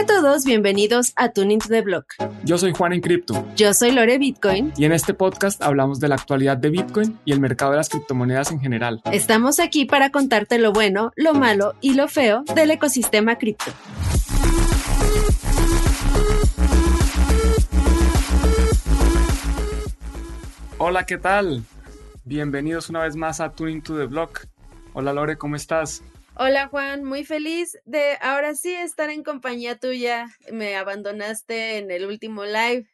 Hola a todos, bienvenidos a Tuning to the Block. Yo soy Juan en Cripto. Yo soy Lore Bitcoin. Y en este podcast hablamos de la actualidad de Bitcoin y el mercado de las criptomonedas en general. Estamos aquí para contarte lo bueno, lo malo y lo feo del ecosistema cripto. Hola, ¿qué tal? Bienvenidos una vez más a Tuning to the Block. Hola Lore, ¿cómo estás? Hola Juan, muy feliz de ahora sí estar en compañía tuya. Me abandonaste en el último live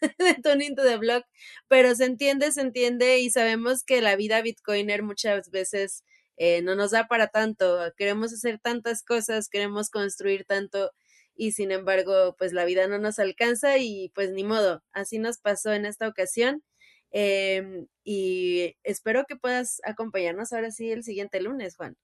de Tuning to the Block, pero se entiende, se entiende y sabemos que la vida bitcoiner muchas veces eh, no nos da para tanto. Queremos hacer tantas cosas, queremos construir tanto y sin embargo, pues la vida no nos alcanza y pues ni modo, así nos pasó en esta ocasión. Em, y espero que puedas acompañarnos ahora sí el siguiente lunes, Juan.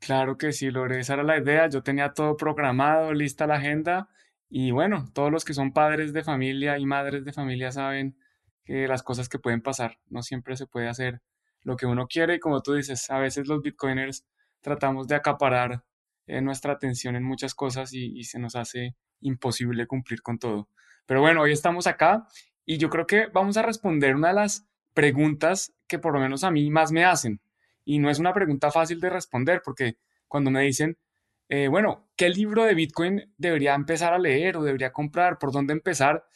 Claro que sí, Lore, esa era la idea. Yo tenía todo programado, lista la agenda. Y bueno, todos los que son padres de familia y madres de familia saben que las cosas que pueden pasar, no siempre se puede hacer lo que uno quiere. Y como tú dices, a veces los bitcoiners tratamos de acaparar eh, nuestra atención en muchas cosas y, y se nos hace imposible cumplir con todo. Pero bueno, hoy estamos acá y yo creo que vamos a responder una de las preguntas que por lo menos a mí más me hacen. Y no es una pregunta fácil de responder porque cuando me dicen, eh, bueno, ¿qué libro de Bitcoin debería empezar a leer o debería comprar? ¿Por dónde empezar?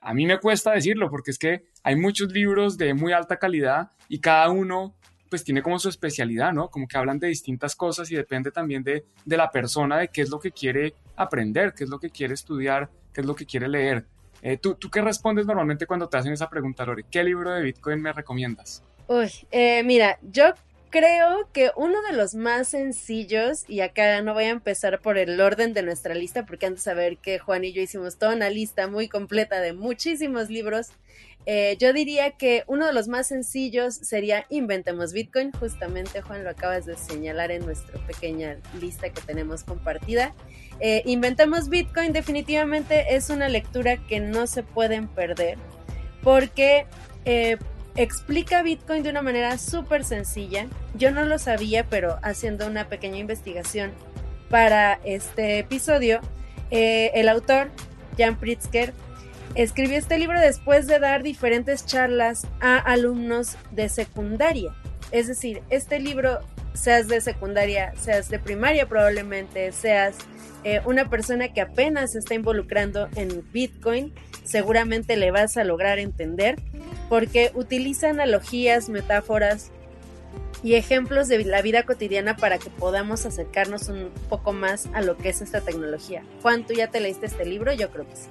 A mí me cuesta decirlo porque es que hay muchos libros de muy alta calidad y cada uno pues tiene como su especialidad, ¿no? Como que hablan de distintas cosas y depende también de, de la persona, de qué es lo que quiere aprender, qué es lo que quiere estudiar, qué es lo que quiere leer. Eh, ¿tú, ¿Tú qué respondes normalmente cuando te hacen esa pregunta, Lore? ¿Qué libro de Bitcoin me recomiendas? Uy, eh, mira, yo creo que uno de los más sencillos, y acá no voy a empezar por el orden de nuestra lista, porque antes de saber que Juan y yo hicimos toda una lista muy completa de muchísimos libros, eh, yo diría que uno de los más sencillos sería Inventemos Bitcoin. Justamente, Juan, lo acabas de señalar en nuestra pequeña lista que tenemos compartida. Eh, Inventemos Bitcoin definitivamente es una lectura que no se pueden perder porque eh, explica Bitcoin de una manera súper sencilla. Yo no lo sabía, pero haciendo una pequeña investigación para este episodio, eh, el autor, Jan Pritzker, escribió este libro después de dar diferentes charlas a alumnos de secundaria. Es decir, este libro, seas de secundaria, seas de primaria probablemente, seas eh, una persona que apenas está involucrando en Bitcoin, seguramente le vas a lograr entender porque utiliza analogías, metáforas y ejemplos de la vida cotidiana para que podamos acercarnos un poco más a lo que es esta tecnología. Juan, ¿tú ya te leíste este libro? Yo creo que sí.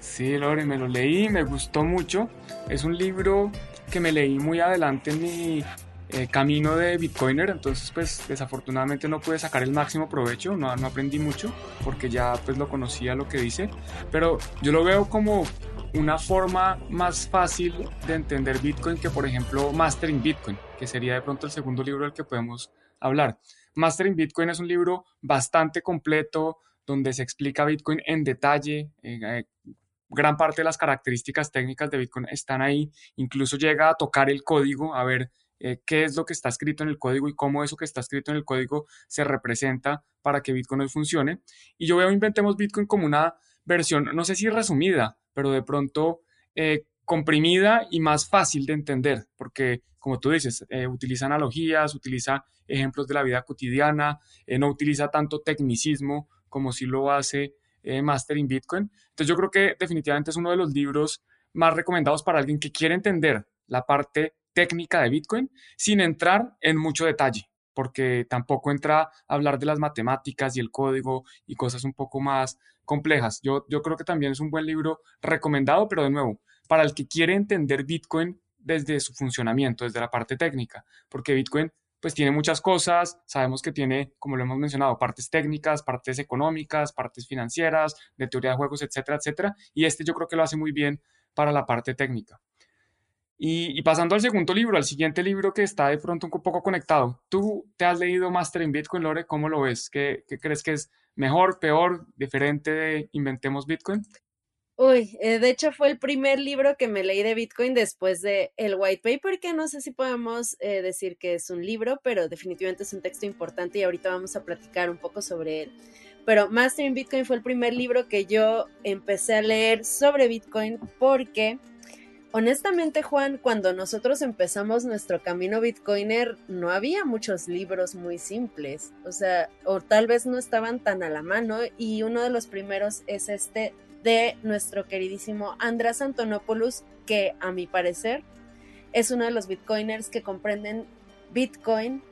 Sí, Lore, me lo leí, me gustó mucho. Es un libro que me leí muy adelante en mi eh, camino de Bitcoiner, entonces pues desafortunadamente no pude sacar el máximo provecho, no, no aprendí mucho porque ya pues lo conocía lo que dice, pero yo lo veo como una forma más fácil de entender Bitcoin que por ejemplo Mastering Bitcoin, que sería de pronto el segundo libro del que podemos hablar. Mastering Bitcoin es un libro bastante completo donde se explica Bitcoin en detalle, eh, eh, gran parte de las características técnicas de Bitcoin están ahí, incluso llega a tocar el código, a ver eh, qué es lo que está escrito en el código y cómo eso que está escrito en el código se representa para que Bitcoin hoy funcione. Y yo veo Inventemos Bitcoin como una versión, no sé si resumida, pero de pronto eh, comprimida y más fácil de entender, porque como tú dices, eh, utiliza analogías, utiliza ejemplos de la vida cotidiana, no utiliza tanto tecnicismo como si lo hace Master in Bitcoin. Entonces yo creo que definitivamente es uno de los libros más recomendados para alguien que quiere entender la parte técnica de Bitcoin sin entrar en mucho detalle, porque tampoco entra a hablar de las matemáticas y el código y cosas un poco más complejas. Yo, yo creo que también es un buen libro recomendado, pero de nuevo, para el que quiere entender Bitcoin desde su funcionamiento, desde la parte técnica, porque Bitcoin pues tiene muchas cosas, sabemos que tiene, como lo hemos mencionado, partes técnicas, partes económicas, partes financieras, de teoría de juegos, etcétera, etcétera, y este yo creo que lo hace muy bien para la parte técnica. Y, pasando al segundo libro, al siguiente libro que está de pronto un poco conectado, ¿tú te has leído Master in Bitcoin, Lore? ¿Cómo lo ves? ¿Qué, crees que es mejor, peor, diferente de Inventemos Bitcoin? Uy, eh, de hecho fue el primer libro que me leí de Bitcoin después de el white paper, que no sé si podemos eh, decir que es un libro, pero definitivamente es un texto importante y ahorita vamos a platicar un poco sobre él. pero Mastering Bitcoin fue el primer libro que yo empecé a leer sobre Bitcoin porque honestamente Juan, cuando nosotros empezamos nuestro camino Bitcoiner no había muchos libros muy simples, o sea, o tal vez no estaban tan a la mano y uno de los primeros es este de nuestro queridísimo András Antonopoulos que a mi parecer es uno de los Bitcoiners que comprenden Bitcoin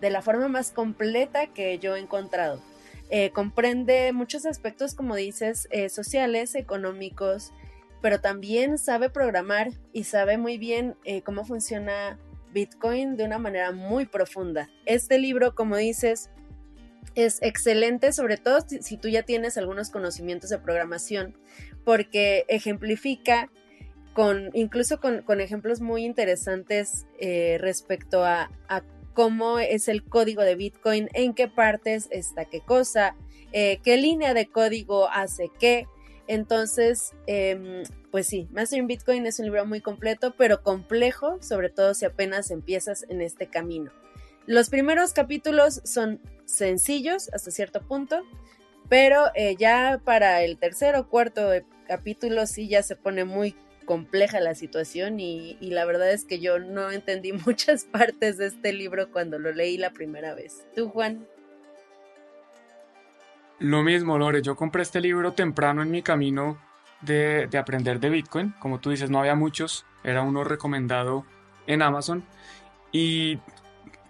de la forma más completa que yo he encontrado. Eh, comprende muchos aspectos, como dices, eh, sociales, económicos, pero también sabe programar y sabe muy bien eh, cómo funciona Bitcoin de una manera muy profunda. Este libro, como dices, es excelente, sobre todo si, tú ya tienes algunos conocimientos de programación, porque ejemplifica con, incluso con, ejemplos muy interesantes respecto a, a cómo es el código de Bitcoin, en qué partes está qué cosa, eh, qué línea de código hace qué. Entonces, em, pues sí, Mastering Bitcoin es un libro muy completo, pero complejo, sobre todo si apenas empiezas en este camino. Los primeros capítulos son sencillos hasta cierto punto, pero eh, ya para el tercer o cuarto capítulo sí ya se pone muy compleja la situación y, la verdad es que yo no entendí muchas partes de este libro cuando lo leí la primera vez. ¿Tú, Juan? Lo mismo, Lore. Yo compré este libro temprano en mi camino de, de, aprender de Bitcoin. Como tú dices, no había muchos. Era uno recomendado en Amazon. Y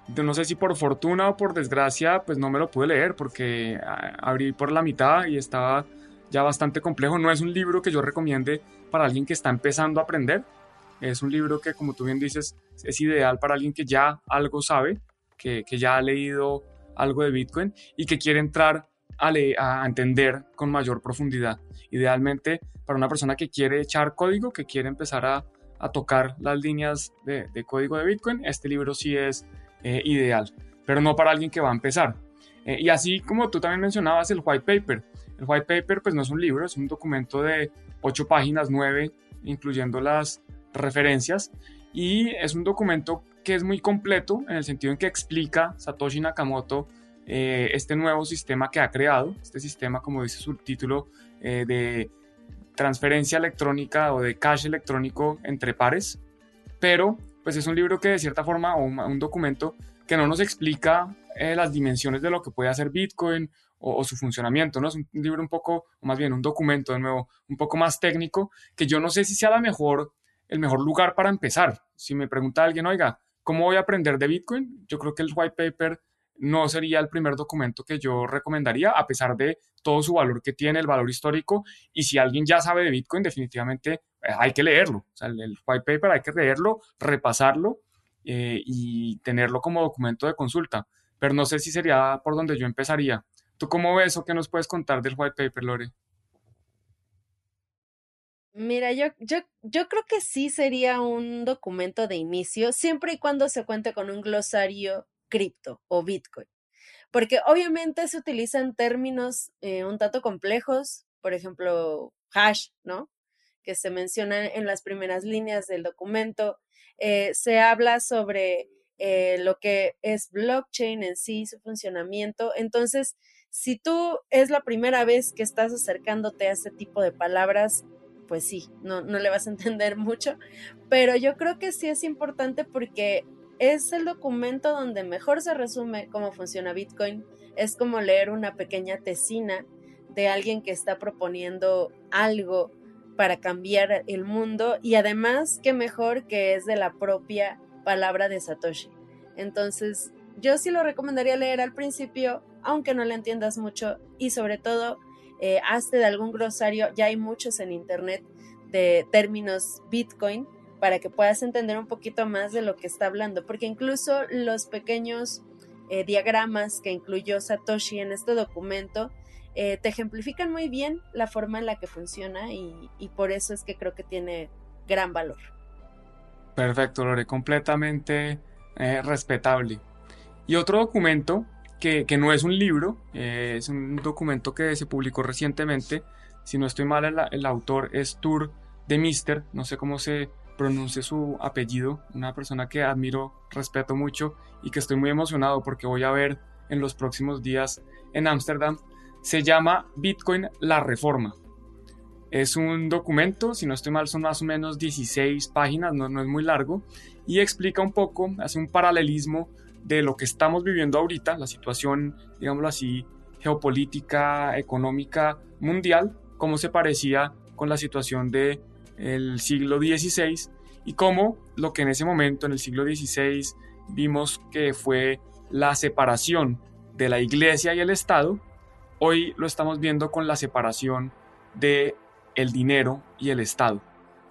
no sé si por fortuna o por desgracia, pues no me lo pude leer porque ah, abrí por la mitad y estaba ya bastante complejo. No es un libro que yo recomiende para alguien que está empezando a aprender. Es un libro que, como tú bien dices, es ideal para alguien que ya algo sabe, que, ya ha leído algo de Bitcoin y que quiere entrar a, a, entender con mayor profundidad. Idealmente, para una persona que quiere echar código, que quiere empezar a, tocar las líneas de, código de Bitcoin, este libro sí es eh, ideal, pero no para alguien que va a empezar. Eh, y así como tú también mencionabas el white paper, el white paper pues no es un libro, es un documento de ocho páginas, nueve, incluyendo las referencias. Y es un documento que es muy completo en el sentido en que explica Satoshi Nakamoto eh, este nuevo sistema que ha creado, este sistema, como dice su título, eh, de transferencia electrónica o de cash electrónico entre pares. Pero, pues es un libro que de cierta forma, o un, documento que no nos explica eh, las dimensiones de lo que puede hacer Bitcoin o, su funcionamiento, ¿no? Es un libro un poco, o más bien un documento de nuevo, un poco más técnico, que yo no sé si sea la mejor, el mejor lugar para empezar. Si me pregunta alguien, oiga, ¿cómo voy a aprender de Bitcoin? Yo creo que el white paper no sería el primer documento que yo recomendaría, a pesar de todo su valor que tiene, el valor histórico, y si alguien ya sabe de Bitcoin, definitivamente eh, hay que leerlo. O sea, el, white paper hay que leerlo, repasarlo eh, y tenerlo como documento de consulta. Pero no sé si sería por donde yo empezaría. ¿Tú cómo ves o qué nos puedes contar del white paper, Lore? Mira, yo, yo, yo creo que sí sería un documento de inicio, siempre y cuando se cuente con un glosario cripto o Bitcoin. Porque obviamente se utilizan términos eh, un tanto complejos, por ejemplo, hash, ¿no? Que se mencionan en las primeras líneas del documento. Eh, se habla sobre eh, lo que es blockchain en sí, su funcionamiento. Entonces, si tú es la primera vez que estás acercándote a ese tipo de palabras, pues sí, no, no le vas a entender mucho, pero yo creo que sí es importante porque es el documento donde mejor se resume cómo funciona Bitcoin, es como leer una pequeña tesina de alguien que está proponiendo algo para cambiar el mundo y además qué mejor que es de la propia palabra de Satoshi. Entonces, yo sí lo recomendaría leer al principio, aunque no le entiendas mucho y sobre todo eh, hazte de algún glosario, ya hay muchos en internet de términos Bitcoin para que puedas entender un poquito más de lo que está hablando, porque incluso los pequeños eh, diagramas que incluyó Satoshi en este documento eh, te ejemplifican muy bien la forma en la que funciona y, por eso es que creo que tiene gran valor. Perfecto, Lore, completamente respetable. Y otro documento que, no es un libro, eh, es un documento que se publicó recientemente. Si no estoy mal, el, autor es Tour de Mister, no sé cómo se pronuncia su apellido, una persona que admiro, respeto mucho y que estoy muy emocionado porque voy a ver en los próximos días en Ámsterdam. Se llama Bitcoin la Reforma. Es un documento, si no estoy mal, son más o menos 16 páginas, no, no es muy largo, y explica un poco, hace un paralelismo de lo que estamos viviendo ahorita, la situación, digámoslo así, geopolítica, económica mundial, cómo se parecía con la situación del el siglo XVI y cómo lo que en ese momento, en el siglo XVI, vimos que fue la separación de la iglesia y el Estado, hoy lo estamos viendo con la separación de el dinero y el Estado.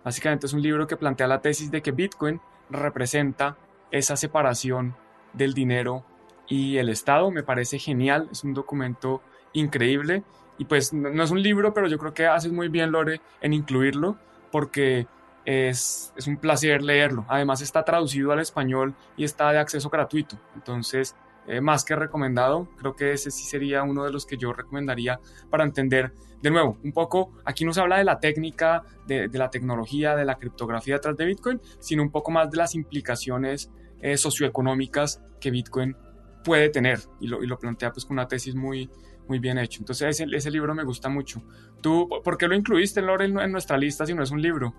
Básicamente es un libro que plantea la tesis de que Bitcoin representa esa separación del dinero y el Estado. Me parece genial, es un documento increíble y pues no es un libro, pero yo creo que haces muy bien, Lore, en incluirlo porque es, es un placer leerlo. Además está traducido al español y está de acceso gratuito. Entonces, eh, más que recomendado, creo que ese sí sería uno de los que yo recomendaría para entender de nuevo, un poco, aquí no se habla de la técnica, de, de, la tecnología, de la criptografía detrás de Bitcoin, sino un poco más de las implicaciones eh, socioeconómicas que Bitcoin puede tener y lo, y lo plantea pues con una tesis muy, muy bien hecho. Entonces ese, ese libro me gusta mucho. ¿Tú por qué lo incluiste, Lore, en, en nuestra lista si no es un libro?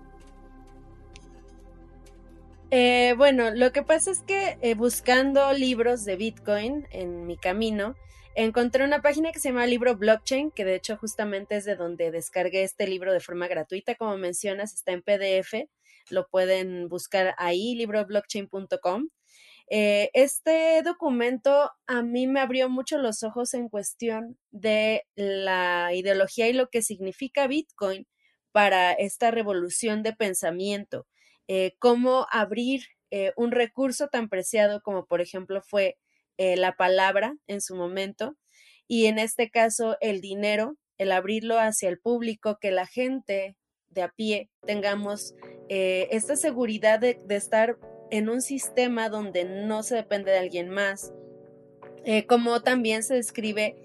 Eh, bueno, lo que pasa es que eh, buscando libros de Bitcoin en mi camino, encontré una página que se llama Libro Blockchain, que de hecho justamente es de donde descargué este libro de forma gratuita, como mencionas, está en PDF, lo pueden buscar ahí, libroblockchain.com. Eh, este documento a mí me abrió mucho los ojos en cuestión de la ideología y lo que significa Bitcoin para esta revolución de pensamiento eh, cómo abrir eh, un recurso tan preciado como por ejemplo fue la palabra en su momento y en este caso el dinero, el abrirlo hacia el público, que la gente de a pie tengamos esta seguridad de, estar en un sistema donde no se depende de alguien más. como también se describe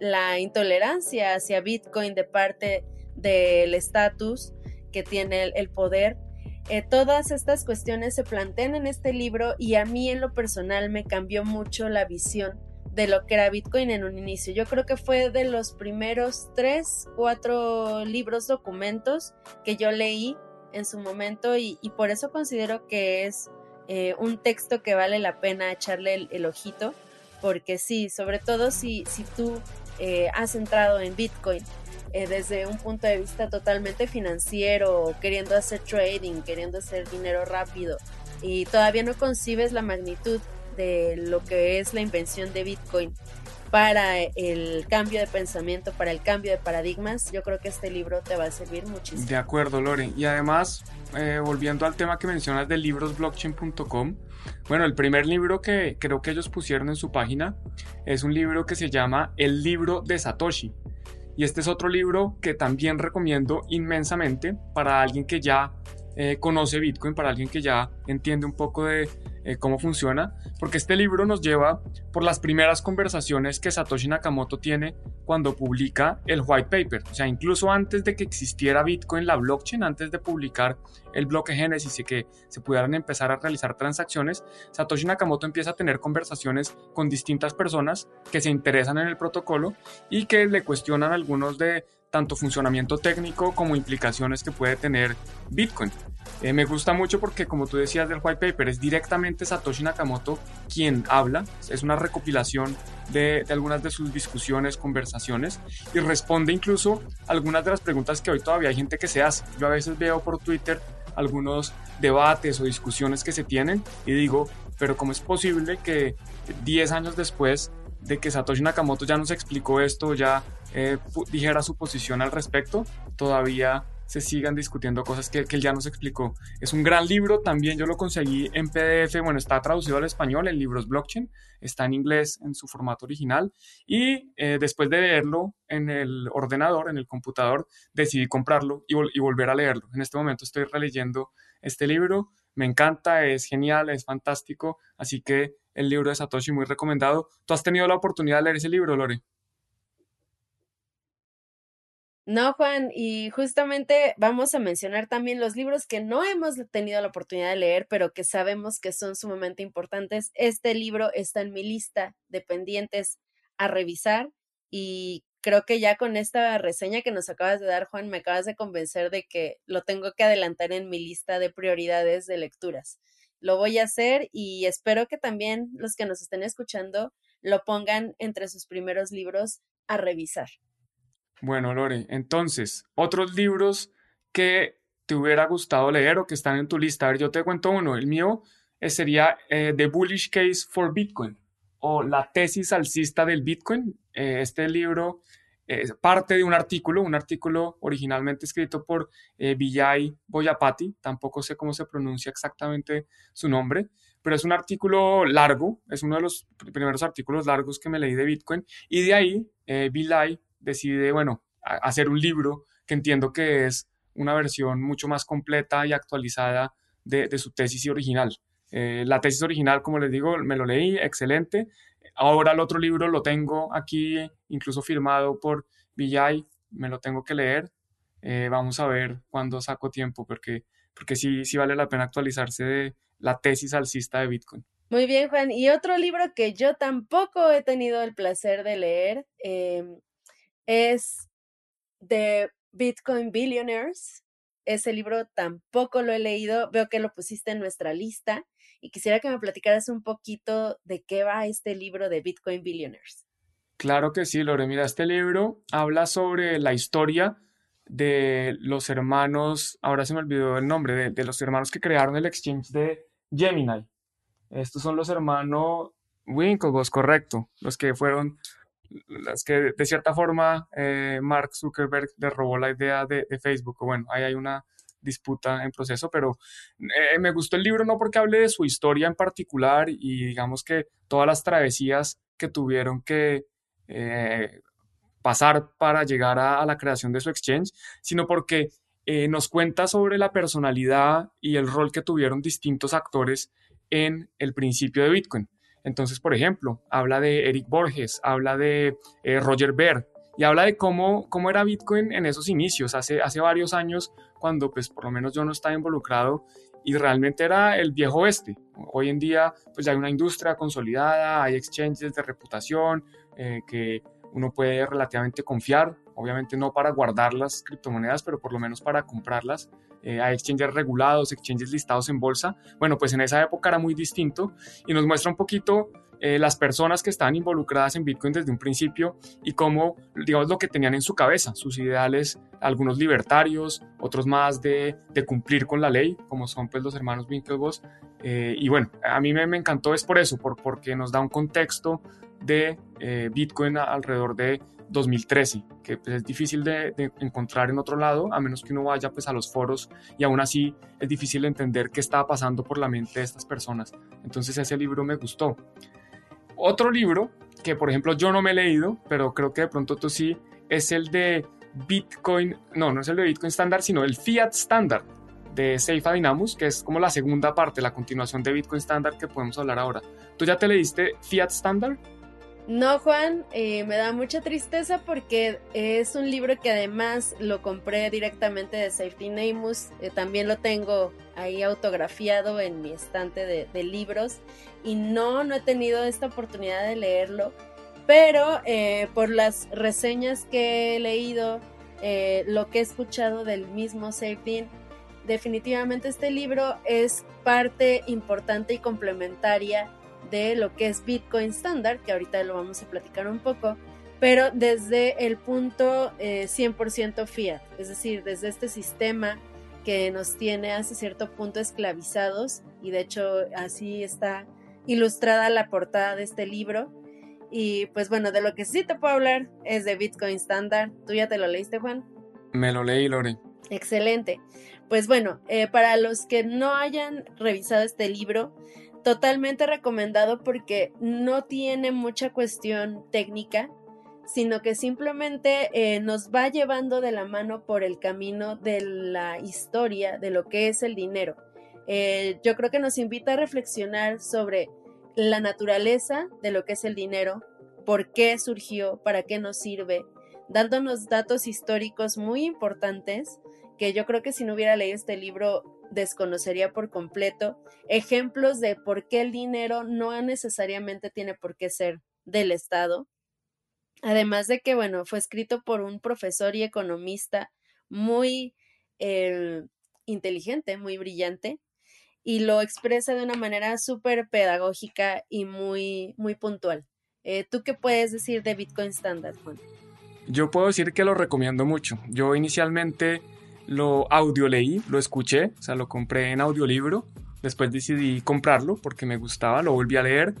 la intolerancia hacia Bitcoin de parte del estatus que tiene el, el poder eh, todas estas cuestiones se plantean en este libro y a mí en lo personal me cambió mucho la visión de lo que era Bitcoin en un inicio. Yo creo que fue de los primeros tres, cuatro libros, documentos que yo leí en su momento y, por eso considero que es eh, un texto que vale la pena echarle el, ojito, porque sí, sobre todo si, si tú eh, has entrado en Bitcoin eh, desde un punto de vista totalmente financiero, queriendo hacer trading, queriendo hacer dinero rápido y todavía no concibes la magnitud de lo que es la invención de Bitcoin para el cambio de pensamiento, para el cambio de paradigmas, yo creo que este libro te va a servir muchísimo. De acuerdo, Lore. Y además, eh, volviendo al tema que mencionas de librosblockchain.com, bueno, el primer libro que creo que ellos pusieron en su página es un libro que se llama El libro de Satoshi. Y este es otro libro que también recomiendo inmensamente para alguien que ya eh, conoce Bitcoin, para alguien que ya entiende un poco de eh, cómo funciona, porque este libro nos lleva por las primeras conversaciones que Satoshi Nakamoto tiene cuando publica el white paper. O sea, incluso antes de que existiera Bitcoin, la blockchain, antes de publicar el bloque Génesis y que se pudieran empezar a realizar transacciones, Satoshi Nakamoto empieza a tener conversaciones con distintas personas que se interesan en el protocolo y que le cuestionan algunos de tanto funcionamiento técnico como implicaciones que puede tener Bitcoin. Eh, me gusta mucho porque, como tú decías del white paper, es directamente Satoshi Nakamoto quien habla, es una recopilación de, de, algunas de sus discusiones, conversaciones, y responde incluso algunas de las preguntas que hoy todavía hay gente que se hace. Yo a veces veo por Twitter algunos debates o discusiones que se tienen y digo, pero ¿cómo es posible que 10 años después de que Satoshi Nakamoto ya nos explicó esto, ya eh, dijera su posición al respecto, todavía se sigan discutiendo cosas que, que, él ya nos explicó. Es un gran libro, también yo lo conseguí en PDF, bueno, está traducido al español en libros blockchain, está en inglés en su formato original y eh, después de leerlo en el ordenador, en el computador, decidí comprarlo y, y volver a leerlo. En este momento estoy releyendo este libro, me encanta, es genial, es fantástico, así que el libro de Satoshi muy recomendado. ¿Tú has tenido la oportunidad de leer ese libro, Lore? No, Juan, y justamente vamos a mencionar también los libros que no hemos tenido la oportunidad de leer, pero que sabemos que son sumamente importantes. Este libro está en mi lista de pendientes a revisar y creo que ya con esta reseña que nos acabas de dar, Juan, me acabas de convencer de que lo tengo que adelantar en mi lista de prioridades de lecturas. Lo voy a hacer y espero que también los que nos estén escuchando lo pongan entre sus primeros libros a revisar. Bueno, Lore, entonces, otros libros que te hubiera gustado leer o que están en tu lista. A ver, yo te cuento uno. El mío eh, sería eh, The Bullish Case for Bitcoin o La tesis alcista del Bitcoin. Eh, este libro es parte de un artículo, un artículo originalmente escrito por Vijay Boyapati, tampoco sé cómo se pronuncia exactamente su nombre, pero es un artículo largo, es uno de los primeros artículos largos que me leí de Bitcoin, y de ahí Vijay decide, bueno, hacer un libro que entiendo que es una versión mucho más completa y actualizada de su tesis original. Eh, la tesis original, como les digo, me lo leí, excelente. Ahora el otro libro lo tengo aquí, incluso firmado por Villay, me lo tengo que leer. Eh, vamos a ver cuándo saco tiempo, porque, porque sí, sí vale la pena actualizarse de la tesis alcista de Bitcoin. Muy bien, Juan. Y otro libro que yo tampoco he tenido el placer de leer em, es The Bitcoin Billionaires. Ese libro tampoco lo he leído. Veo que lo pusiste en nuestra lista y quisiera que me platicaras un poquito de qué va este libro de Bitcoin Billionaires. Claro que sí, Lore. Mira, este libro habla sobre la historia de los hermanos, ahora se me olvidó el nombre, de, los hermanos que crearon el exchange de Gemini. Estos son los hermanos Winklevoss, correcto, los que fueron, los que de cierta forma eh, Mark Zuckerberg le robó la idea de, Facebook. Bueno, ahí hay una disputa en proceso, pero eh, me gustó el libro no porque hable de su historia en particular y digamos que todas las travesías que tuvieron que eh, pasar para llegar a, la creación de su exchange, sino porque nos cuenta sobre la personalidad y el rol que tuvieron distintos actores en el principio de Bitcoin. Entonces, por ejemplo, habla de Eric Borges, habla de Roger Ver, y habla de cómo, cómo era Bitcoin en esos inicios, hace, hace varios años, cuando pues por lo menos yo no estaba involucrado y realmente era el viejo oeste. Hoy en día pues ya hay una industria consolidada, hay exchanges de reputación eh, que uno puede relativamente confiar, obviamente no para guardar las criptomonedas, pero por lo menos para comprarlas. Eh, hay exchanges regulados, exchanges listados en bolsa. Bueno, pues en esa época era muy distinto y nos muestra un poquito eh, las personas que estaban involucradas en Bitcoin desde un principio y cómo, digamos, lo que tenían en su cabeza, sus ideales, algunos libertarios, otros más de, cumplir con la ley, como son pues los hermanos Winklevoss. Eh, y bueno, a mí me, encantó es por eso, por, porque nos da un contexto de eh, Bitcoin alrededor de 2013, que pues, es difícil de, de, encontrar en otro lado, a menos que uno vaya pues a los foros y aún así es difícil entender qué estaba pasando por la mente de estas personas. Entonces ese libro me gustó. Otro libro que, por ejemplo, yo no me he leído, pero creo que de pronto tú sí, es el de Bitcoin, no, no es el de Bitcoin Standard, sino el Fiat Standard de Seifa Dynamus, que es como la segunda parte, la continuación de Bitcoin Standard que podemos hablar ahora. ¿Tú ya te leíste Fiat Standard? No, Juan, eh, me da mucha tristeza porque es un libro que además lo compré directamente de Safety Namus. Eh, también lo tengo ahí autografiado en mi estante de, libros y no, no he tenido esta oportunidad de leerlo. Pero eh, por las reseñas que he leído, lo que he escuchado del mismo Safety, definitivamente este libro es parte importante y complementaria de lo que es Bitcoin Standard, que ahorita lo vamos a platicar un poco, pero desde el punto 100% eh, fiat, es decir, desde este sistema que nos tiene hasta cierto punto esclavizados, y de hecho así está ilustrada la portada de este libro. Y pues bueno, de lo que sí te puedo hablar es de Bitcoin Standard. ¿Tú ya te lo leíste, Juan? Me lo leí, Lore. Excelente. Pues bueno, eh, para los que no hayan revisado este libro, totalmente recomendado porque no tiene mucha cuestión técnica, sino que simplemente eh, nos va llevando de la mano por el camino de la historia de lo que es el dinero. Eh, yo creo que nos invita a reflexionar sobre la naturaleza de lo que es el dinero, por qué surgió, para qué nos sirve, dándonos datos históricos muy importantes que yo creo que si no hubiera leído este libro desconocería por completo, ejemplos de por qué el dinero no necesariamente tiene por qué ser del Estado. Además de que, bueno, fue escrito por un profesor y economista muy eh, inteligente, muy brillante, y lo expresa de una manera súper pedagógica y muy, muy puntual. Eh, ¿Tú qué puedes decir de Bitcoin Standard, Juan? Yo puedo decir que lo recomiendo mucho. Yo inicialmente lo audio leí, lo escuché, o sea, lo compré en audiolibro. Después decidí comprarlo porque me gustaba, lo volví a leer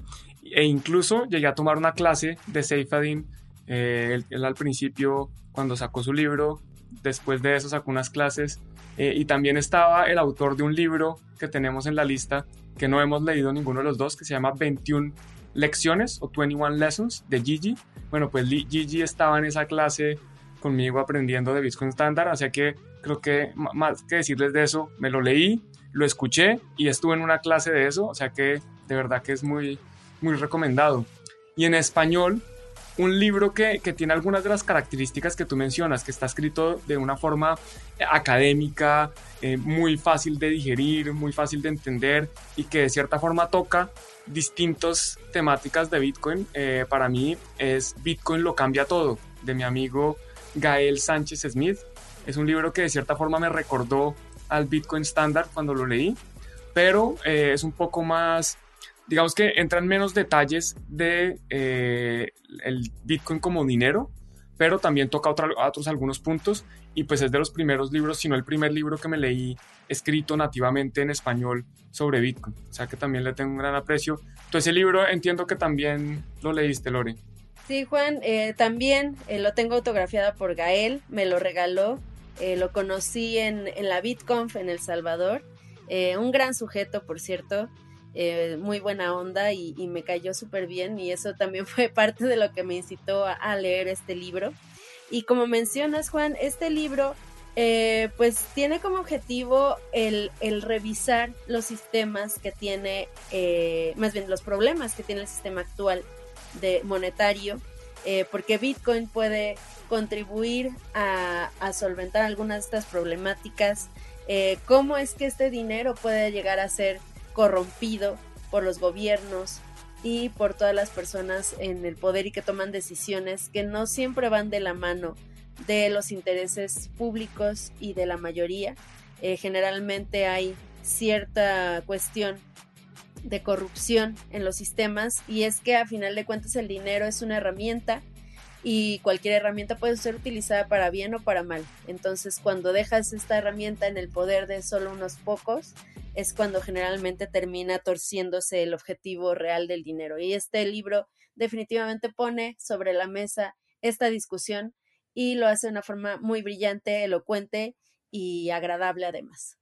e incluso llegué a tomar una clase de Seifadin. Eh, él, al principio, cuando sacó su libro, después de eso sacó unas clases eh, y también estaba el autor de un libro que tenemos en la lista que no hemos leído ninguno de los dos, que se llama 21 lecciones o 21 lessons de Gigi. Bueno, pues Gigi estaba en esa clase conmigo aprendiendo de Bitcoin Standard, así que creo que más que decirles de eso, me lo leí, lo escuché y estuve en una clase de eso, o sea que de verdad que es muy, muy recomendado. Y en español, un libro que, que, tiene algunas de las características que tú mencionas, que está escrito de una forma académica, eh, muy fácil de digerir, muy fácil de entender y que de cierta forma toca distintas temáticas de Bitcoin, eh, para mí es Bitcoin lo cambia todo, de mi amigo Gael Sánchez Smith. Es un libro que de cierta forma me recordó al Bitcoin Standard cuando lo leí, pero eh, es un poco más, digamos que entra en menos detalles de eh, el Bitcoin como dinero, pero también toca otros algunos puntos y pues es de los primeros libros, si no el primer libro que me leí escrito nativamente en español sobre Bitcoin, o sea que también le tengo un gran aprecio. Entonces ese libro entiendo que también lo leíste, Lore. Sí, Juan, eh, también eh, lo tengo autografiado por Gael, me lo regaló, eh, lo conocí en, en, la BitConf en El Salvador, un gran sujeto, por cierto, muy buena onda y, me cayó súper bien y eso también fue parte de lo que me incitó a, leer este libro. Y como mencionas, Juan, este libro pues tiene como objetivo el, el, revisar los sistemas que tiene, más bien los problemas que tiene el sistema actual de monetario, eh, porque Bitcoin puede contribuir a, solventar algunas de estas problemáticas. Eh, ¿Cómo es que este dinero puede llegar a ser corrompido por los gobiernos y por todas las personas en el poder y que toman decisiones que no siempre van de la mano de los intereses públicos y de la mayoría? Eh, generalmente hay cierta cuestión de corrupción en los sistemas y es que a final de cuentas el dinero es una herramienta y cualquier herramienta puede ser utilizada para bien o para mal. Entonces cuando dejas esta herramienta en el poder de solo unos pocos es cuando generalmente termina torciéndose el objetivo real del dinero. Y este libro definitivamente pone sobre la mesa esta discusión y lo hace de una forma muy brillante, elocuente y agradable además.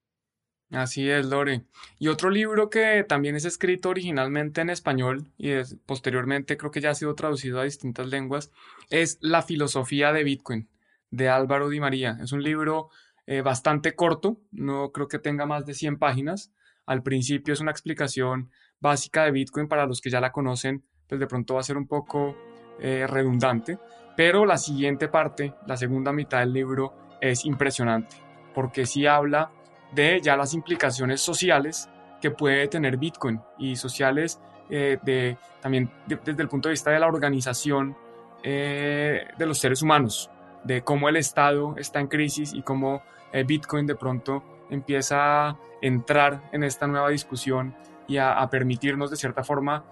Así es, Lore. Y otro libro que también es escrito originalmente en español y posteriormente creo que ya ha sido traducido a distintas lenguas, es La filosofía de Bitcoin, de Álvaro Di María. Es un libro eh, bastante corto, no creo que tenga más de 100 páginas. Al principio es una explicación básica de Bitcoin para los que ya la conocen, pues de pronto va a ser un poco eh, redundante, pero la siguiente parte, la segunda mitad del libro, es impresionante, porque sí habla de ya las implicaciones sociales que puede tener Bitcoin y sociales eh, de, también desde el punto de vista de la organización eh, de los seres humanos, de cómo el Estado está en crisis y cómo eh, Bitcoin de pronto empieza a entrar en esta nueva discusión y a, permitirnos de cierta forma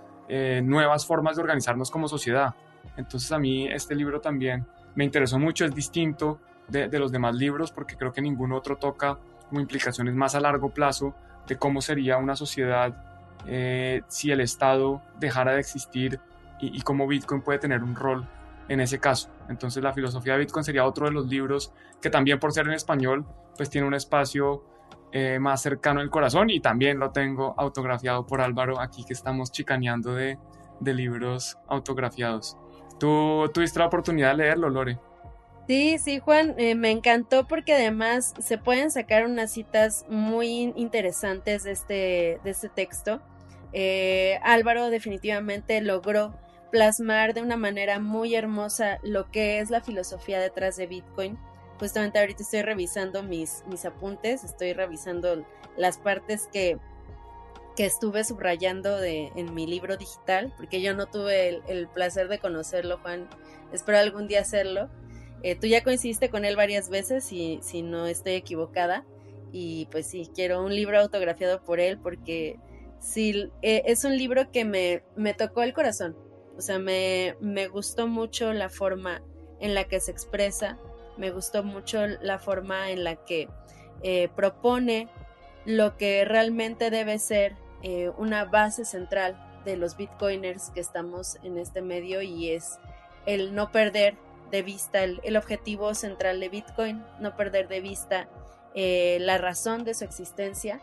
nuevas formas de organizarnos como sociedad. Entonces a mí este libro también me interesó mucho, es distinto de, de los demás libros porque creo que ningún otro toca como implicaciones más a largo plazo de cómo sería una sociedad eh, si el Estado dejara de existir y, cómo Bitcoin puede tener un rol en ese caso. Entonces la filosofía de Bitcoin sería otro de los libros que también por ser en español pues tiene un espacio eh, más cercano al corazón y también lo tengo autografiado por Álvaro aquí que estamos chicaneando de, de libros autografiados. ¿Tú tuviste la oportunidad de leerlo, Lore? Sí, sí, Juan, eh, me encantó porque además se pueden sacar unas citas muy interesantes de este, de este texto. Eh, Álvaro definitivamente logró plasmar de una manera muy hermosa lo que es la filosofía detrás de Bitcoin. Justamente ahorita estoy revisando mis, mis apuntes, estoy revisando las partes que que estuve subrayando de, en mi libro digital, porque yo no tuve el, placer de conocerlo, Juan. Espero algún día hacerlo. Eh, tú ya coincidiste con él varias veces, si no estoy equivocada. Y pues sí, quiero un libro autografiado por él, porque sí, eh, es un libro que me, me tocó el corazón. O sea, me, me gustó mucho la forma en la que se expresa, me gustó mucho la forma en la que eh, propone lo que realmente debe ser una base central de los bitcoiners que estamos en este medio y es el no perder de vista el, objetivo central de Bitcoin, no perder de vista eh, la razón de su existencia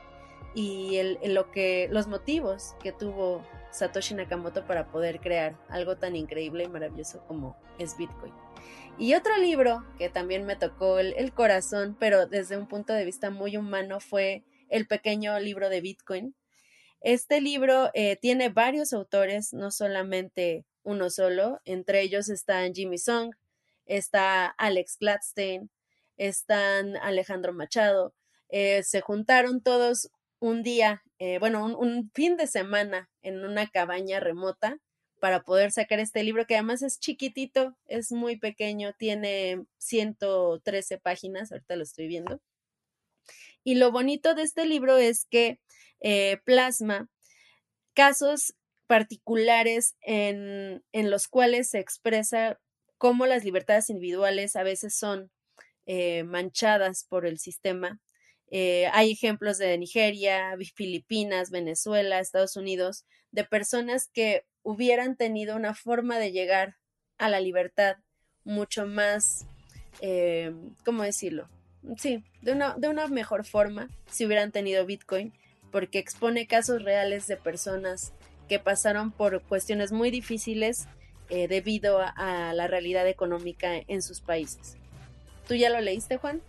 y el, lo que, los motivos que tuvo Satoshi Nakamoto para poder crear algo tan increíble y maravilloso como es Bitcoin. Y otro libro que también me tocó el, corazón, pero desde un punto de vista muy humano, fue El pequeño libro de Bitcoin. Este libro eh, tiene varios autores, no solamente uno solo, entre ellos están Jimmy Song, está Alex Gladstein, están Alejandro Machado, eh, se juntaron todos un día, eh, bueno, un, fin de semana en una cabaña remota para poder sacar este libro que además es chiquitito, es muy pequeño, tiene 113 páginas, ahorita lo estoy viendo. Y lo bonito de este libro es que eh, plasma casos particulares en, en, los cuales se expresa cómo las libertades individuales a veces son eh, manchadas por el sistema. Eh, hay ejemplos de Nigeria, Filipinas, Venezuela, Estados Unidos, de personas que hubieran tenido una forma de llegar a la libertad mucho más, eh, ¿cómo decirlo? Sí, de una, de una mejor forma si hubieran tenido Bitcoin, porque expone casos reales de personas que pasaron por cuestiones muy difíciles eh, debido a, la realidad económica en sus países. ¿Tú ya lo leíste, Juan?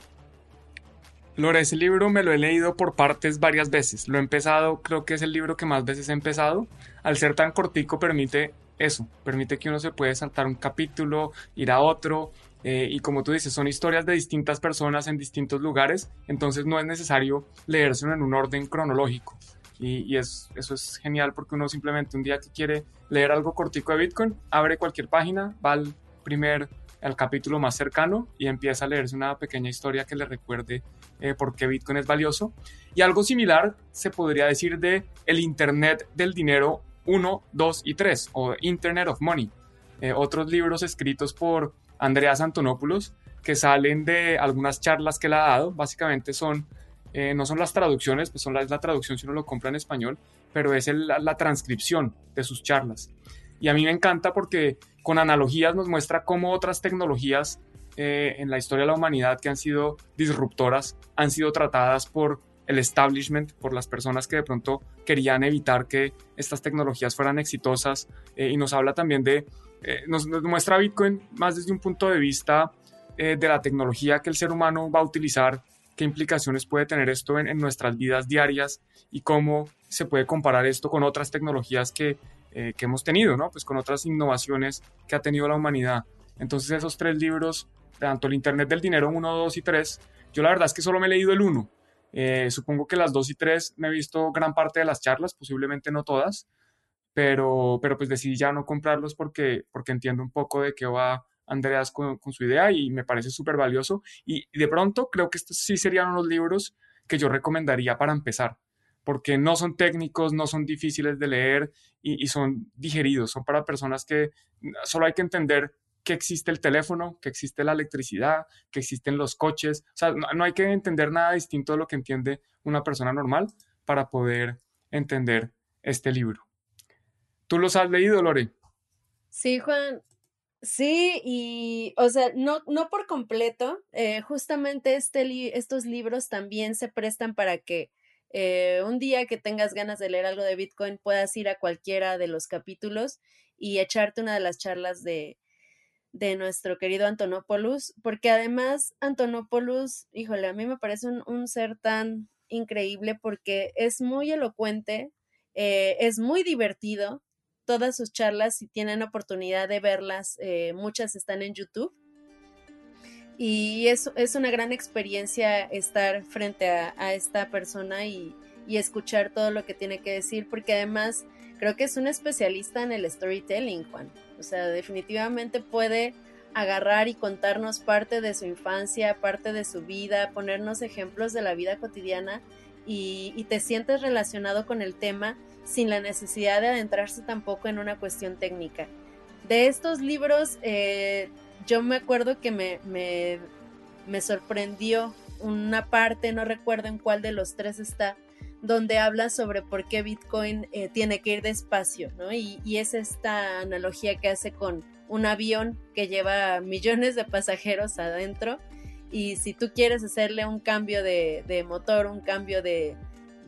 Lora, ese libro me lo he leído por partes varias veces. Lo he empezado, creo que es el libro que más veces he empezado. Al ser tan cortico permite eso, permite que uno se puede saltar un capítulo, ir a otro. Eh, y como tú dices, son historias de distintas personas en distintos lugares, entonces no es necesario leérselo en un orden cronológico. Y, es, eso es genial porque uno simplemente un día que quiere leer algo cortico de Bitcoin, abre cualquier página, va al primer, al capítulo más cercano y empieza a leerse una pequeña historia que le recuerde eh, por qué Bitcoin es valioso. Y algo similar se podría decir de el Internet del dinero 1, 2 y 3 o Internet of Money. Eh, otros libros escritos por Andreas Antonopoulos que salen de algunas charlas que él ha dado. Básicamente son, eh, no son las traducciones, pues son la, la, traducción si uno lo compra en español, pero es la, transcripción de sus charlas. Y a mí me encanta porque con analogías nos muestra cómo otras tecnologías eh, en la historia de la humanidad que han sido disruptoras han sido tratadas por el establishment, por las personas que de pronto querían evitar que estas tecnologías fueran exitosas. Eh, y nos habla también de, nos, muestra Bitcoin más desde un punto de vista de la tecnología que el ser humano va a utilizar, qué implicaciones puede tener esto en, nuestras vidas diarias y cómo se puede comparar esto con otras tecnologías que, que hemos tenido, ¿no? Pues con otras innovaciones que ha tenido la humanidad. Entonces esos tres libros tanto el Internet del Dinero 1, 2 y 3. Yo la verdad es que solo me he leído el 1. Eh, supongo que las 2 y 3 me he visto gran parte de las charlas, posiblemente no todas, pero, pero pues decidí ya no comprarlos porque, porque entiendo un poco de qué va Andreas con, su idea y me parece súper valioso. Y de pronto creo que estos sí serían unos libros que yo recomendaría para empezar, porque no son técnicos, no son difíciles de leer y, son digeridos, son para personas que solo hay que entender que existe el teléfono, que existe la electricidad, que existen los coches. O sea, no, hay que entender nada distinto de lo que entiende una persona normal para poder entender este libro. ¿Tú los has leído, Lore? Sí, Juan. Sí, y, o sea, no, no por completo. Eh, justamente este estos libros también se prestan para que eh, un día que tengas ganas de leer algo de Bitcoin puedas ir a cualquiera de los capítulos y echarte una de las charlas de, de nuestro querido Antonopoulos, porque además Antonopoulos, híjole, a mí me parece un, ser tan increíble porque es muy elocuente, eh, es muy divertido, todas sus charlas, si tienen oportunidad de verlas, eh, muchas están en YouTube. Y es, es una gran experiencia estar frente a, esta persona y, y escuchar todo lo que tiene que decir, porque además creo que es un especialista en el storytelling, Juan. O sea, definitivamente puede agarrar y contarnos parte de su infancia, parte de su vida, ponernos ejemplos de la vida cotidiana y, te sientes relacionado con el tema sin la necesidad de adentrarse tampoco en una cuestión técnica. De estos libros, eh, yo me acuerdo que me, me, sorprendió una parte, no recuerdo en cuál de los tres está, donde habla sobre por qué Bitcoin eh, tiene que ir despacio, ¿no? Y, y, es esta analogía que hace con un avión que lleva millones de pasajeros adentro y si tú quieres hacerle un cambio de, motor, un cambio de,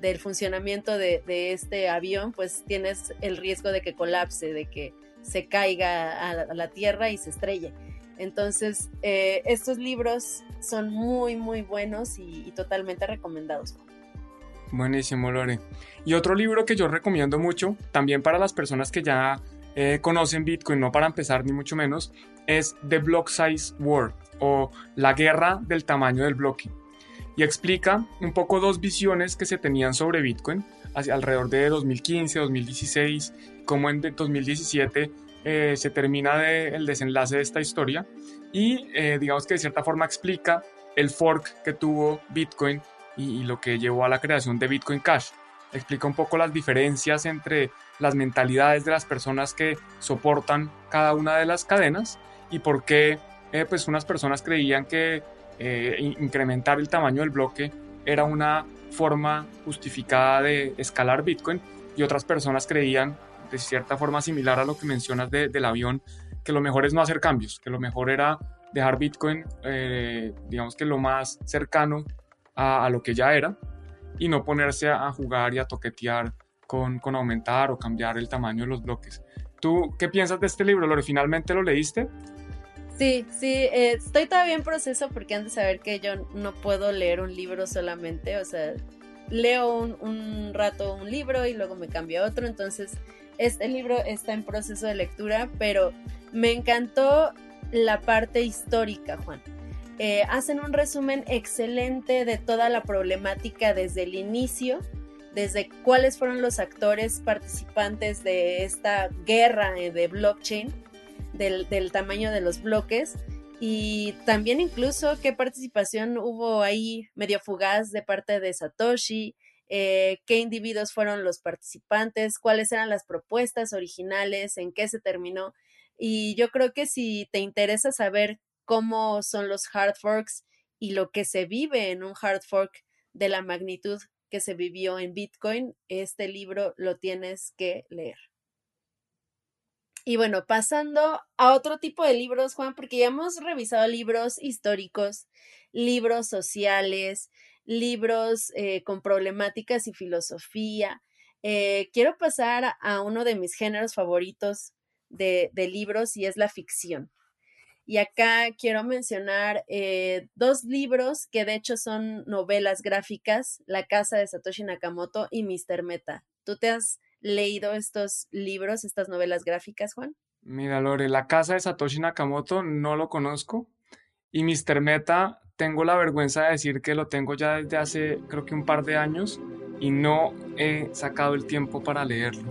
del funcionamiento de, este avión, pues tienes el riesgo de que colapse, de que se caiga a la, tierra y se estrelle. Entonces, eh, estos libros son muy, muy buenos y, y totalmente recomendados. Buenísimo, Lore. Y otro libro que yo recomiendo mucho, también para las personas que ya eh, conocen Bitcoin, no para empezar ni mucho menos, es The Block Size War o la guerra del tamaño del bloque. Y explica un poco dos visiones que se tenían sobre Bitcoin hacia alrededor de 2015, 2016, como en 2017 eh, se termina el desenlace de esta historia y eh, digamos que de cierta forma explica el fork que tuvo Bitcoin y lo que llevó a la creación de Bitcoin Cash. Explica un poco las diferencias entre las mentalidades de las personas que soportan cada una de las cadenas y por qué eh, pues unas personas creían que eh, incrementar el tamaño del bloque era una forma justificada de escalar Bitcoin y otras personas creían de cierta forma similar a lo que mencionas del avión que lo mejor es no hacer cambios, que lo mejor era dejar Bitcoin eh, digamos que lo más cercano a lo que ya era y no ponerse a jugar y a toquetear con, con aumentar o cambiar el tamaño de los bloques. ¿Tú qué piensas de este libro, Lore? ¿Finalmente lo leíste? Sí, sí, eh, estoy todavía en proceso porque antes de saber que yo no puedo leer un libro solamente, o sea, leo un, un, rato un libro y luego me cambio a otro, entonces este libro está en proceso de lectura, pero me encantó la parte histórica, Juan. Eh, hacen un resumen excelente de toda la problemática desde el inicio, desde cuáles fueron los actores participantes de esta guerra eh, de blockchain, del, tamaño de los bloques y también incluso qué participación hubo ahí medio fugaz de parte de Satoshi, eh, qué individuos fueron los participantes, cuáles eran las propuestas originales, en qué se terminó. Y yo creo que si te interesa saber cómo son los hard forks y lo que se vive en un hard fork de la magnitud que se vivió en Bitcoin, este libro lo tienes que leer. Y bueno, pasando a otro tipo de libros, Juan, porque ya hemos revisado libros históricos, libros sociales, libros eh, con problemáticas y filosofía. Eh, quiero pasar a uno de mis géneros favoritos de libros y es la ficción. Y acá quiero mencionar eh, dos libros que de hecho son novelas gráficas, La casa de Satoshi Nakamoto y Mr. Meta. ¿Tú te has leído estos libros, estas novelas gráficas, Juan? Mira, Lore, La casa de Satoshi Nakamoto no lo conozco y Mr. Meta tengo la vergüenza de decir que lo tengo ya desde hace creo que un par de años y no he sacado el tiempo para leerlo.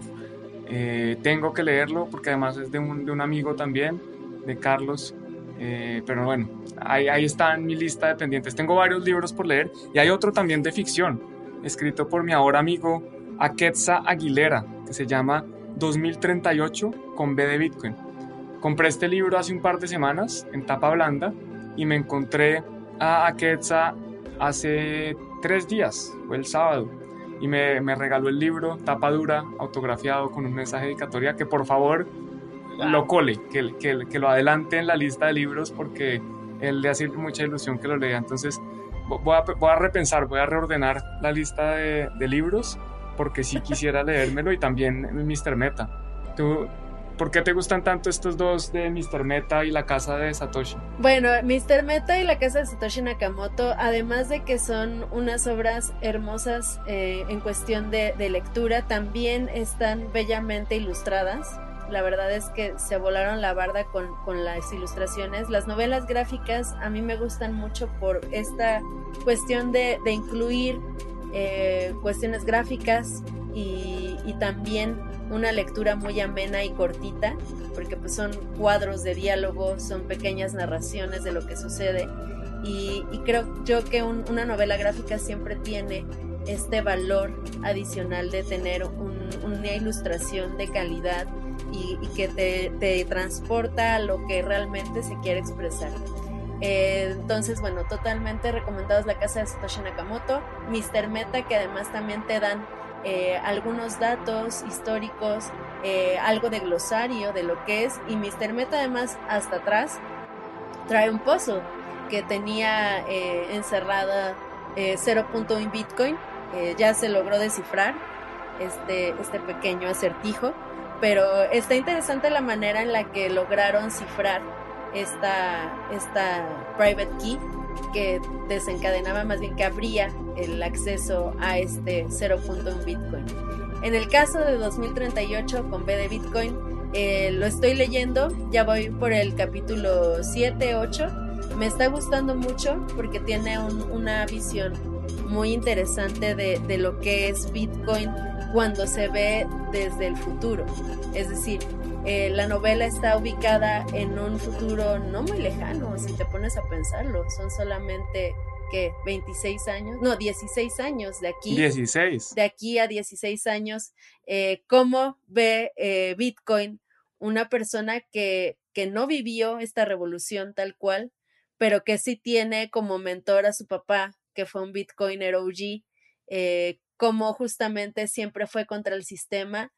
Eh, tengo que leerlo porque además es de un, de un amigo también, de Carlos, eh, pero bueno, ahí, ahí está en mi lista de pendientes. Tengo varios libros por leer y hay otro también de ficción, escrito por mi ahora amigo Aketza Aguilera, que se llama 2038 con B de Bitcoin. Compré este libro hace un par de semanas en tapa blanda y me encontré a Aketza hace tres días, fue el sábado, y me, me regaló el libro, tapa dura, autografiado con un mensaje dedicatoria que por favor lo cole, que, que, que, lo adelante en la lista de libros porque él le hace mucha ilusión que lo lea. Entonces voy a, voy a repensar, voy a reordenar la lista de, de libros porque sí quisiera leérmelo y también Mr. Meta. ¿Tú, ¿Por qué te gustan tanto estos dos de Mr. Meta y la casa de Satoshi? Bueno, Mr. Meta y la casa de Satoshi Nakamoto, además de que son unas obras hermosas eh, en cuestión de, de lectura, también están bellamente ilustradas la verdad es que se volaron la barda con, las ilustraciones. Las novelas gráficas a mí me gustan mucho por esta cuestión de, incluir eh, cuestiones gráficas y, también una lectura muy amena y cortita, porque pues son cuadros de diálogo, son pequeñas narraciones de lo que sucede y, creo yo que una novela gráfica siempre tiene este valor adicional de tener una ilustración de calidad y, que te, transporta a lo que realmente se quiere expresar. Eh, entonces, bueno, totalmente recomendados La Casa de Satoshi Nakamoto, Mr. Meta, que además también te dan eh, algunos datos históricos, eh, algo de glosario de lo que es, y Mr. Meta además hasta atrás trae un pozo que tenía encerrada eh, 0.1 Bitcoin. Ya se logró descifrar este, este pequeño acertijo, pero está interesante la manera en la que lograron cifrar esta, esta private key que desencadenaba más bien que abría el acceso a este 0.1 Bitcoin. En el caso de 2038 con B de Bitcoin, eh, lo estoy leyendo, ya voy por el capítulo 7, 8 me está gustando mucho porque tiene una visión muy interesante de, lo que es Bitcoin cuando se ve desde el futuro. Es decir, eh, la novela está ubicada en un futuro no muy lejano, si te pones a pensarlo. Son solamente, ¿qué? 26 años, no, 16 años de aquí. 16. De aquí a 16 años. Eh, ¿Cómo ve eh, Bitcoin una persona que, que no vivió esta revolución tal cual, pero que sí tiene como mentor a su papá, que fue un Bitcoiner OG, eh, como justamente siempre fue contra el sistema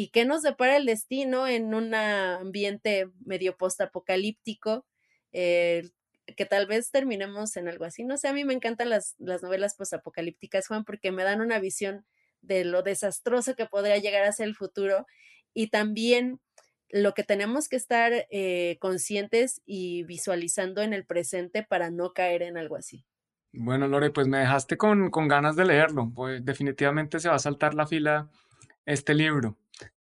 y qué nos depara el destino en un ambiente medio postapocalíptico, eh, que tal vez terminemos en algo así. No sé, a mí me encantan las, las novelas postapocalípticas, Juan, porque me dan una visión de lo desastroso que podría llegar a ser el futuro y también lo que tenemos que estar eh, conscientes y visualizando en el presente para no caer en algo así. Bueno, Lore, pues me dejaste con, ganas de leerlo. Pues definitivamente se va a saltar la fila este libro.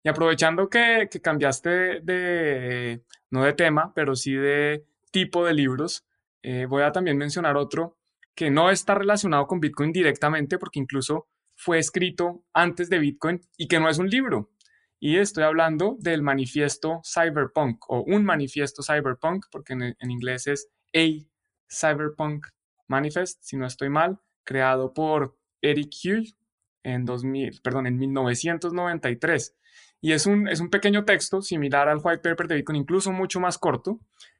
Y aprovechando que, cambiaste de, no de tema, pero sí de tipo de libros, eh, voy a también mencionar otro que no está relacionado con Bitcoin directamente, porque incluso fue escrito antes de Bitcoin y que no es un libro, y estoy hablando del manifiesto cyberpunk o un manifiesto cyberpunk, porque en, inglés es A Cyberpunk Manifest, si no estoy mal, creado por Eric Hughes en, 2000, perdón, en 1993. Y es un, es un pequeño texto similar al white paper de Bitcoin, incluso mucho más corto,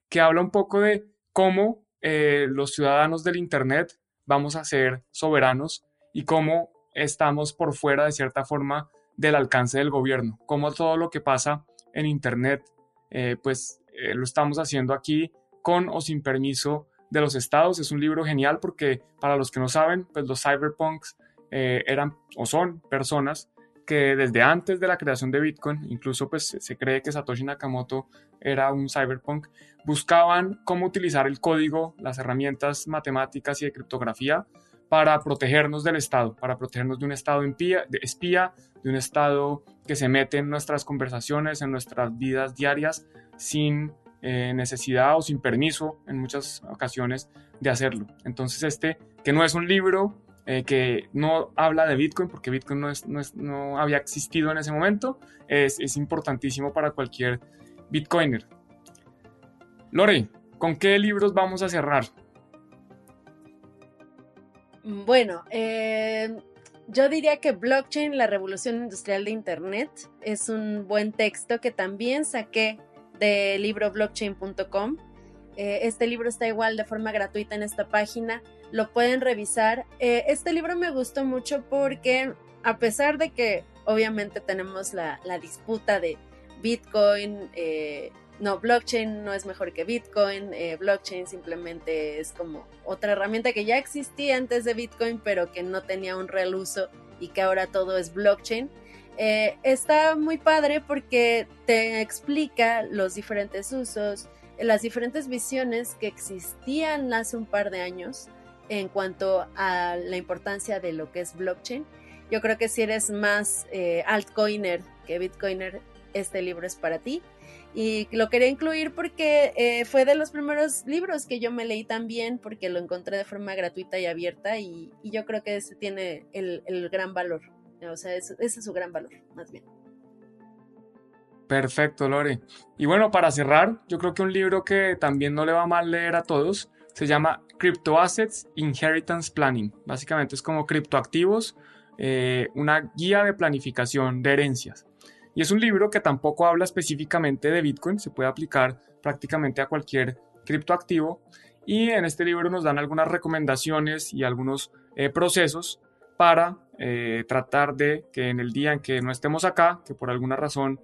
que habla un poco de cómo eh, los ciudadanos del Internet vamos a ser soberanos y cómo estamos por fuera de cierta forma del alcance del gobierno, como todo lo que pasa en Internet, eh, pues eh, lo estamos haciendo aquí con o sin permiso de los estados. Es un libro genial porque para los que no saben, pues los cyberpunks eran o son personas que desde antes de la creación de Bitcoin, incluso pues se cree que Satoshi Nakamoto era un cyberpunk, buscaban cómo utilizar el código, las herramientas matemáticas y de criptografía para protegernos del Estado, para protegernos de un Estado espía, de un Estado que se mete en nuestras conversaciones, en nuestras vidas diarias, sin eh, necesidad o sin permiso en muchas ocasiones de hacerlo. Entonces este, que no es un libro eh, que no habla de Bitcoin, porque Bitcoin no, no, había existido en ese momento, es, es importantísimo para cualquier Bitcoiner. Lore, ¿con qué libros vamos a cerrar? Bueno, eh, yo diría que Blockchain, la revolución industrial de Internet, es un buen texto que también saqué del libro blockchain.com. Eh, este libro está igual de forma gratuita en esta página, lo pueden revisar. Eh, este libro me gustó mucho porque a pesar de que obviamente tenemos la, la disputa de Bitcoin, no, blockchain no es mejor que Bitcoin, eh, blockchain simplemente es como otra herramienta que ya existía antes de Bitcoin, pero que no tenía un real uso y que ahora todo es blockchain. Eh, está muy padre porque te explica los diferentes usos, las diferentes visiones que existían hace un par de años en cuanto a la importancia de lo que es blockchain. Yo creo que si eres más eh, altcoiner que bitcoiner, este libro es para ti. Y lo quería incluir porque eh, fue de los primeros libros que yo me leí también, porque lo encontré de forma gratuita y abierta, y, yo creo que ese tiene el, gran valor. O sea, ese, es su gran valor, más bien. Perfecto, Lore. Y bueno, para cerrar, yo creo que un libro que también no le va mal leer a todos se llama Crypto Assets Inheritance Planning. Básicamente es como criptoactivos, eh, una guía de planificación de herencias. Y es un libro que tampoco habla específicamente de Bitcoin, se puede aplicar prácticamente a cualquier criptoactivo. Y en este libro nos dan algunas recomendaciones y algunos eh, procesos para eh, tratar de que en el día en que no estemos acá, que por alguna razón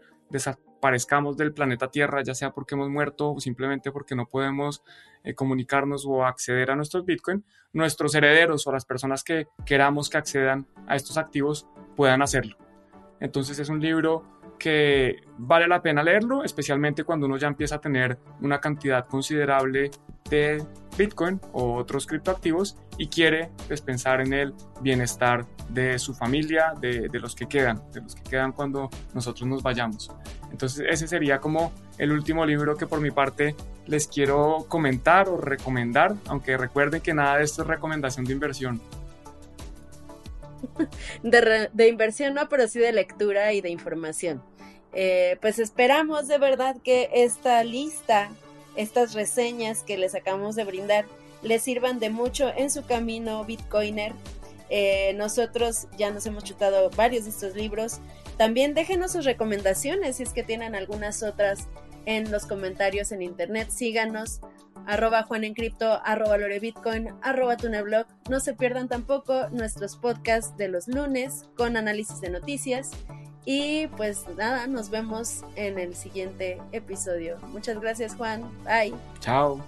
desaparezcamos del planeta Tierra, ya sea porque hemos muerto o simplemente porque no podemos eh, comunicarnos o acceder a nuestros Bitcoin, nuestros herederos o las personas que queramos que accedan a estos activos puedan hacerlo. Entonces es un libro que vale la pena leerlo, especialmente cuando uno ya empieza a tener una cantidad considerable de Bitcoin o otros criptoactivos y quiere pues, pensar en el bienestar de su familia, de, de, los que quedan, de los que quedan cuando nosotros nos vayamos. Entonces ese sería como el último libro que por mi parte les quiero comentar o recomendar, aunque recuerden que nada de esto es recomendación de inversión. De, inversión no, pero sí de lectura y de información. Eh, pues esperamos de verdad que esta lista, estas reseñas que les acabamos de brindar, les sirvan de mucho en su camino Bitcoiner. Eh, nosotros ya nos hemos chutado varios de estos libros. También déjenos sus recomendaciones si es que tienen algunas otras en los comentarios en internet. Síganos, arroba Juan en arroba Lore Bitcoin, arroba Tuneblog. No se pierdan tampoco nuestros podcasts de los lunes con análisis de noticias y pues nada, nos vemos en el siguiente episodio. Muchas gracias Juan. Bye. Chao.